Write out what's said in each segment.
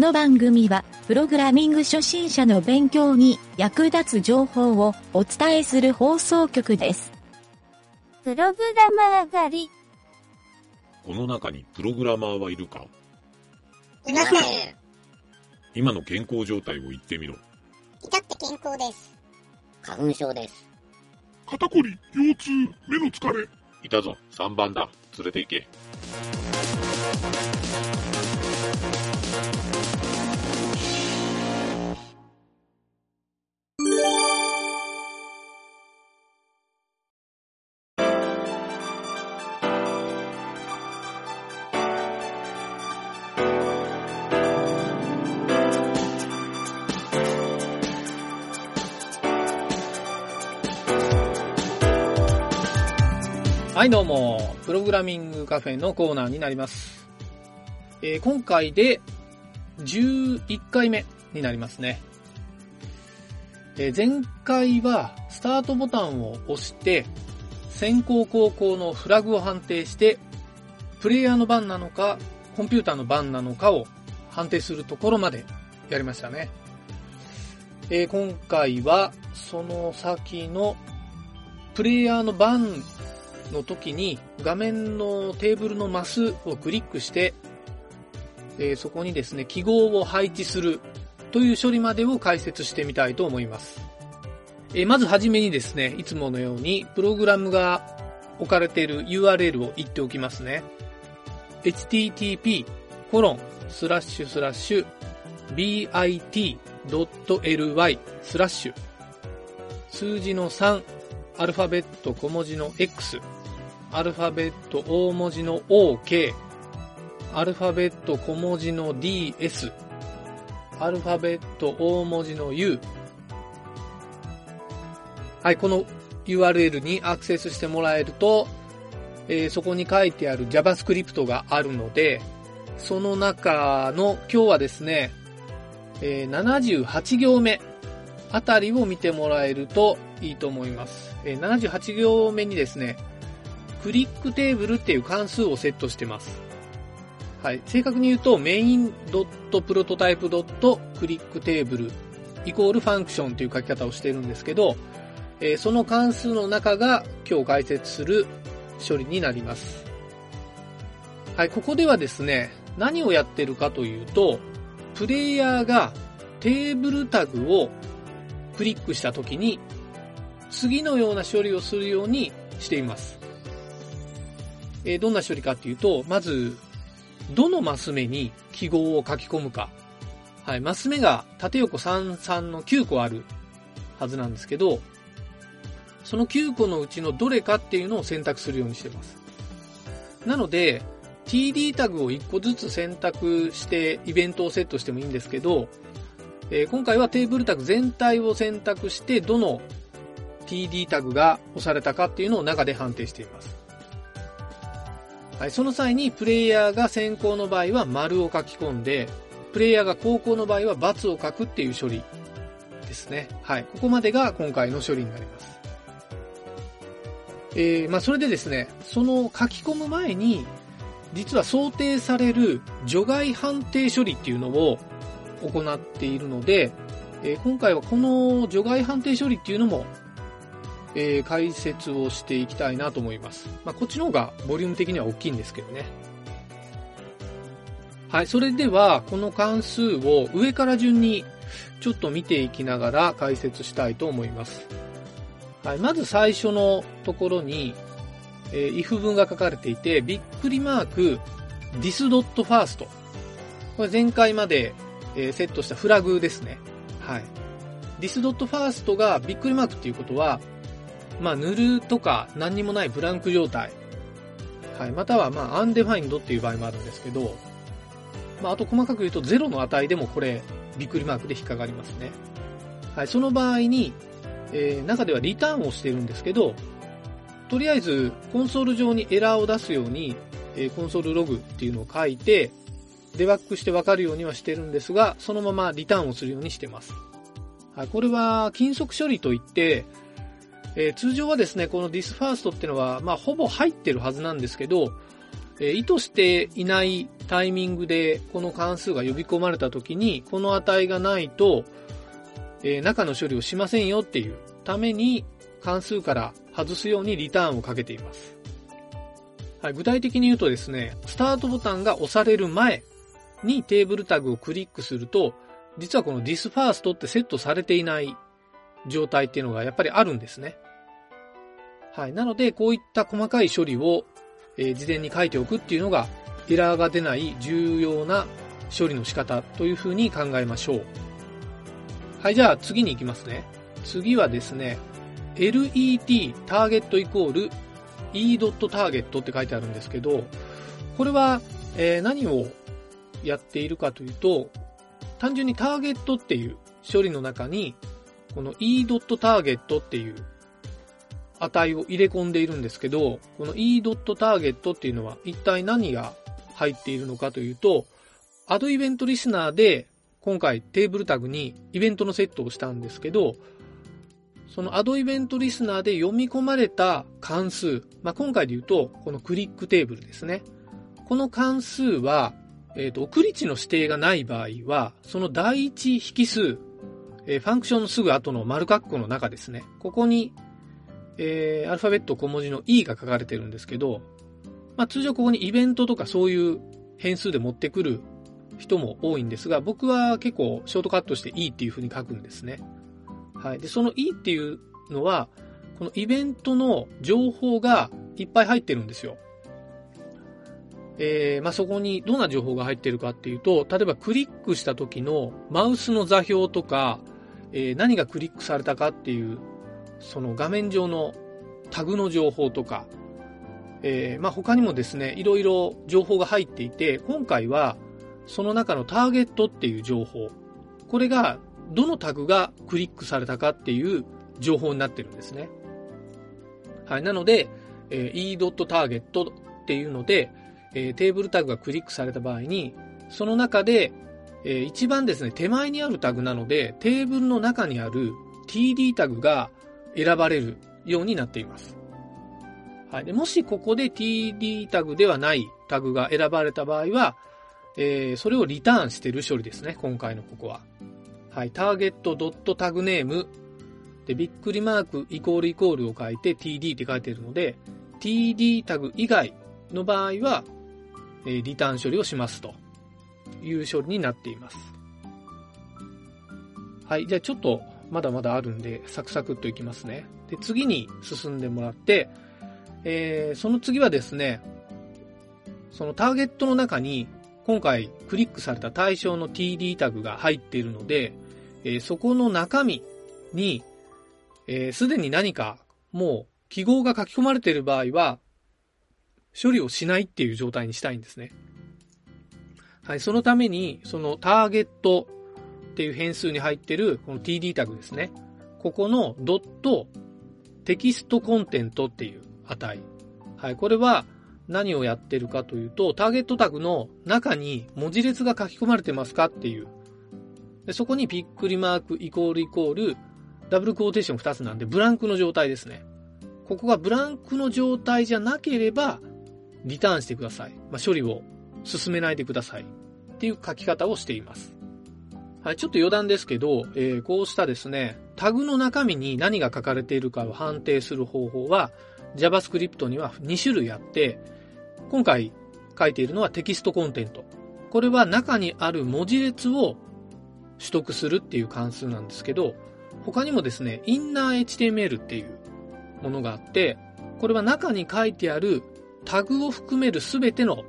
の番組は、プログラミング初心者の勉強に役立つ情報をお伝えする放送局です。プログラマー狩り。この中にプログラマーはいるか？いません。今の健康状態を言ってみろ。至って健康です。花粉症です。肩こり、腰痛、目の疲れ。いたぞ、3番だ。連れて行け。はい、どうも。プログラミングカフェのコーナーになります。えー今回で11回目になりますね。えー前回はスタートボタンを押して、先行後攻のフラグを判定して、プレイヤーの番なのか、コンピューターの番なのかを判定するところまでやりましたね。えー今回は、その先のプレイヤーの番の時に画面のテーブルのマスをクリックして、えーそこにですね、記号を配置するという処理までを解説してみたいと思います。えーまずはじめにですね、いつものようにプログラムが置かれている URL を言っておきますね。http:// スラッシュスラッシュ bit.ly スラッシュ数字の3アルファベット小文字の X、アルファベット大文字の OK、アルファベット小文字の DS、アルファベット大文字の U。はい、この URL にアクセスしてもらえると、えーそこに書いてある JavaScript があるので、その中の今日はですね、えー78行目あたりを見てもらえるといいと思います。えー78行目にですね、クリックテーブルっていう関数をセットしてます。はい。正確に言うと、main.prototype.clickTable イコールファンクションという書き方をしているんですけど、えーその関数の中が今日解説する処理になります。はい。ここではですね、何をやってるかというと、プレイヤーがテーブルタグをクリックしたときに、次のような処理をするようにしています。えどんな処理かっていうと、まず、どのマス目に記号を書き込むか。はい、マス目が縦横3、3の9個あるはずなんですけど、その9個のうちのどれかっていうのを選択するようにしてます。なので、TD タグを1個ずつ選択してイベントをセットしてもいいんですけど、えー今回はテーブルタグ全体を選択して、どの TD タグが押されたかっていうのを中で判定しています。はい、その際にプレイヤーが先行の場合は丸を書き込んで、プレイヤーが後攻の場合は×を書くっていう処理ですね。はい、ここまでが今回の処理になります。えー、まあそれでですね、その書き込む前に、実は想定される除外判定処理っていうのを行っているので、えー今回はこの除外判定処理っていうのも、えー解説をしていきたいなと思います。まあ、こっちの方がボリューム的には大きいんですけどね。はい、それでは、この関数を上から順にちょっと見ていきながら解説したいと思います。はい、まず最初のところに、えー if 文が書かれていて、びっくりマーク this.first。これ前回まで、えーセットしたフラグですね。はい。this.first がびっくりマークっていうことは、まあ、塗るとか何にもないブランク状態。はい。または、まあ、undefined っていう場合もあるんですけど、まあ、あと細かく言うと0の値でもこれ、びっくりマークで引っかかりますね。はい。その場合に、えー中ではリターンをしてるんですけど、とりあえず、コンソール上にエラーを出すように、えーコンソールログっていうのを書いて、デバッグしてわかるようにはしてるんですが、そのままリターンをするようにしてます。はい、これは金属処理といって、えー通常はですね、この thisFirst っていうのは、まあ、ほぼ入ってるはずなんですけど、えー意図していないタイミングでこの関数が呼び込まれた時に、この値がないと、えー中の処理をしませんよっていうために関数から外すようにリターンをかけています。はい、具体的に言うとですね、スタートボタンが押される前にテーブルタグをクリックすると、実はこの thisFirst ってセットされていない状態っていうのがやっぱりあるんですね。はい。なので、こういった細かい処理を、えー事前に書いておくっていうのが、エラーが出ない重要な処理の仕方というふうに考えましょう。はい、じゃあ次に行きますね。次はですね、let ターゲットイコール e.target って書いてあるんですけど、これは、えー何をやっているかというと、単純にターゲットっていう処理の中に、この e.target っていう値を入れ込んでいるんですけど、この e.target っていうのは一体何が入っているのかというと、アドイベントリスナーで今回テーブルタグにイベントのセットをしたんですけど、そのアドイベントリスナーで読み込まれた関数、まあ、今回で言うと、このクリックテーブルですね。この関数は、えっ、と、送り値の指定がない場合は、その第一引数、えーファンクションのすぐ後の丸括弧の中ですね。ここに、えーアルファベット小文字の e が書かれてるんですけど、まあ、通常ここにイベントとかそういう変数で持ってくる人も多いんですが、僕は結構ショートカットして e っていう風に書くんですね。はい。で、その e っていうのは、このイベントの情報がいっぱい入ってるんですよ。えー、まあ、そこにどんな情報が入ってるかっていうと、例えばクリックした時のマウスの座標とか、えー何がクリックされたかっていう、その画面上のタグの情報とか、えーまあ、他にもですね、いろいろ情報が入っていて、今回はその中のターゲットっていう情報、これがどのタグがクリックされたかっていう情報になってるんですね。はい。なので、えー e.target っていうので、えーテーブルタグがクリックされた場合に、その中で、えー一番ですね、手前にあるタグなので、テーブルの中にある td タグが選ばれるようになっています。はい。でもしここで td タグではないタグが選ばれた場合は、えーそれをリターンしてる処理ですね、今回のここは。はい。ターゲット .tagname で、びっくりマークイコールイコールを書いて td って書いてるので、td タグ以外の場合は、えーリターン処理をしますという処理になっています。はい。じゃあちょっとまだまだあるんで、サクサクっといきますね。で、次に進んでもらって、えーその次はですね、そのターゲットの中に今回クリックされた対象の td タグが入っているので、えーそこの中身に、えーすでに何かもう記号が書き込まれている場合は、処理をしないっていう状態にしたいんですね。はい、そのために、そのターゲットっていう変数に入ってるこの td タグですね。ここのドットテキストコンテントっていう値。はい、これは何をやってるかというと、ターゲットタグの中に文字列が書き込まれてますかっていう。でそこにびっくりマークイコールイコールダブルクォーテーション2つなんでブランクの状態ですね。ここがブランクの状態じゃなければ、リターンしてください。まあ、処理を進めないでください。っていう書き方をしています。はい、ちょっと余談ですけど、えーこうしたですね、タグの中身に何が書かれているかを判定する方法は、JavaScript には2種類あって、今回書いているのはテキストコンテント。これは中にある文字列を取得するっていう関数なんですけど、他にもですね、インナー HTML っていうものがあって、これは中に書いてあるタグを含めるすべての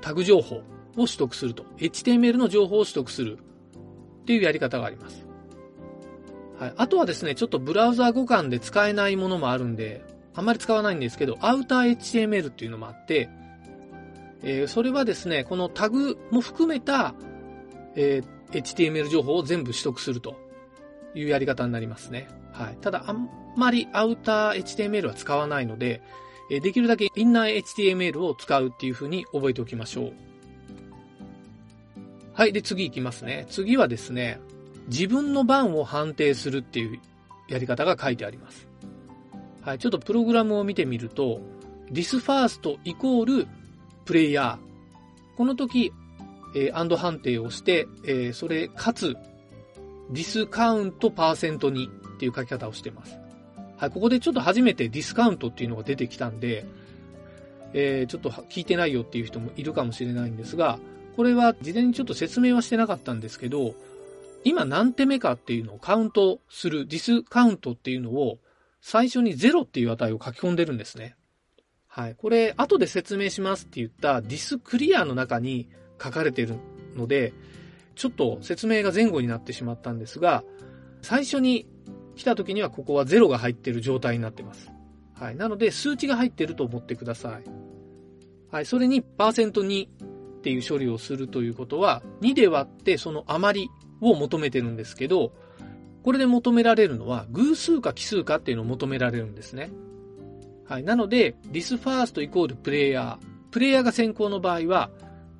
タグ情報を取得すると。HTML の情報を取得するっていうやり方があります。はい。あとはですね、ちょっとブラウザ互換で使えないものもあるんで、あんまり使わないんですけど、アウター HTML っていうのもあって、えーそれはですね、このタグも含めた、えー HTML 情報を全部取得するというやり方になりますね。はい。ただ、あんまりアウター HTML は使わないので、えできるだけインナー HTML を使うっていう風に覚えておきましょう。はい。で、次行きますね。次はですね、自分の番を判定するっていうやり方が書いてあります。はい。ちょっとプログラムを見てみると、thisFirst イコールプレイヤー。この時、えー、アンド判定をして、えー、それ、かつ、ディスカウントパーセントにっていう書き方をしてます。はい、ここでちょっと初めてディスカウントっていうのが出てきたんで、えー、ちょっと聞いてないよっていう人もいるかもしれないんですが、これは事前にちょっと説明はしてなかったんですけど、今何手目かっていうのをカウントする、ディスカウントっていうのを最初に0っていう値を書き込んでるんですね。はい。これ、後で説明しますって言ったディスクリアの中に書かれてるので、ちょっと説明が前後になってしまったんですが、最初に来た時にはここは0が入っている状態になってます。はい。なので、数値が入っていると思ってください。はい。それに、パーセント2っていう処理をするということは、2で割ってその余りを求めてるんですけど、これで求められるのは、偶数か奇数かっていうのを求められるんですね。はい。なので、ディスファーストイコールプレイヤー。プレイヤーが先行の場合は、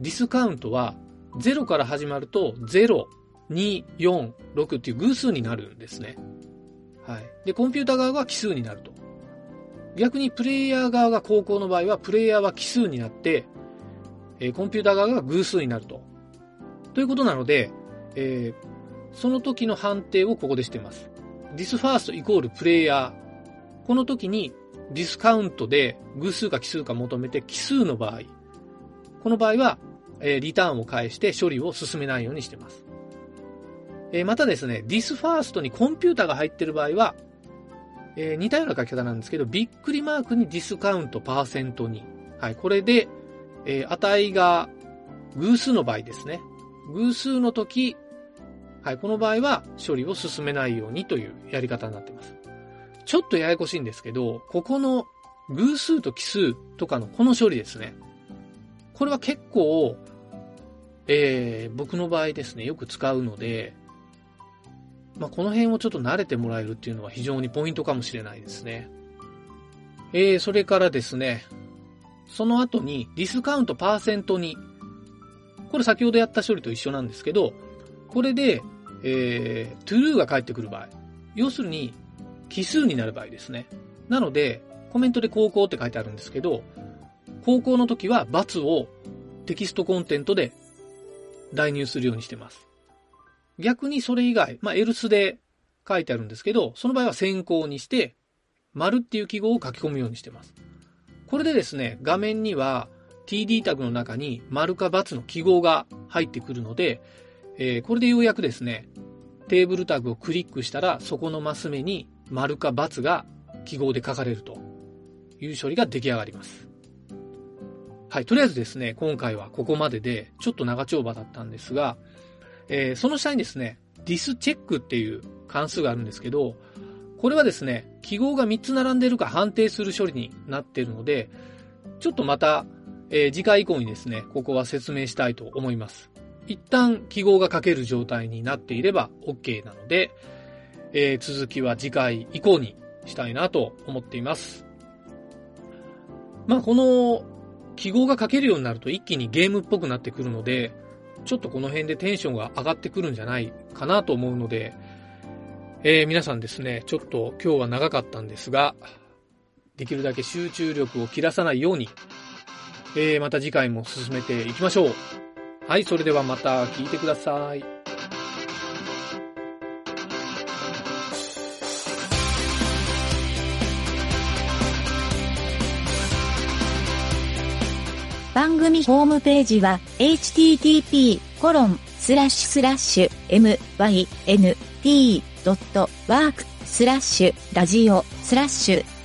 ディスカウントは0から始まると0、2、4、6っていう偶数になるんですね。はい。で、コンピューター側が奇数になると。逆にプレイヤー側が高校の場合は、プレイヤーは奇数になって、え、コンピューター側が偶数になると。ということなので、えー、その時の判定をここでしてます。this first イコールプレイヤー。この時に this count で偶数か奇数か求めて奇数の場合。この場合はえリターンを返して処理を進めないようにしてます。えまたですね、 this first にコンピュータが入ってる場合は、え似たような書き方なんですけど、びっくりマークに this count パーセント2。はい、これで、え値が偶数の場合ですね。偶数の時、はい、この場合は処理を進めないようにというやり方になっています。ちょっとややこしいんですけど、ここの偶数と奇数とかのこの処理ですね。これは結構、えー、僕の場合ですね、よく使うので、まあ、この辺をちょっと慣れてもらえるっていうのは非常にポイントかもしれないですね。えー、それからですね、その後にディスカウントパーセントに、これ先ほどやった処理と一緒なんですけど、これで、えー、true が返ってくる場合、要するに奇数になる場合ですね。なので、コメントで高校って書いてあるんですけど、高校の時は×をテキストコンテントで代入するようにしてます。逆にそれ以外、まあ、else で書いてあるんですけど、その場合は先行にして、丸っていう記号を書き込むようにしてます。これでですね、画面には td タグの中に丸か×の記号が入ってくるので、えー、これでようやくですね、テーブルタグをクリックしたら、そこのマス目に丸か×が記号で書かれるという処理が出来上がります。はい、とりあえずですね、今回はここまでで、ちょっと長丁場だったんですが、えー、その下にですね、ディスチェックっていう関数があるんですけど、これはですね、記号が3つ並んでいるか判定する処理になっているので、ちょっとまた、えー、次回以降にですね、ここは説明したいと思います。一旦記号が書ける状態になっていれば OK なので、えー、続きは次回以降にしたいなと思っています。まあ、この記号が書けるようになると一気にゲームっぽくなってくるので、ちょっとこの辺でテンションが上がってくるんじゃないかなと思うので、えー、皆さんですね、ちょっと今日は長かったんですが、できるだけ集中力を切らさないように、えー、また次回も進めていきましょう。はい、それではまた聞いてください。番組ホームページは http://myn t ドットワークスラッシュラジオスラッシュ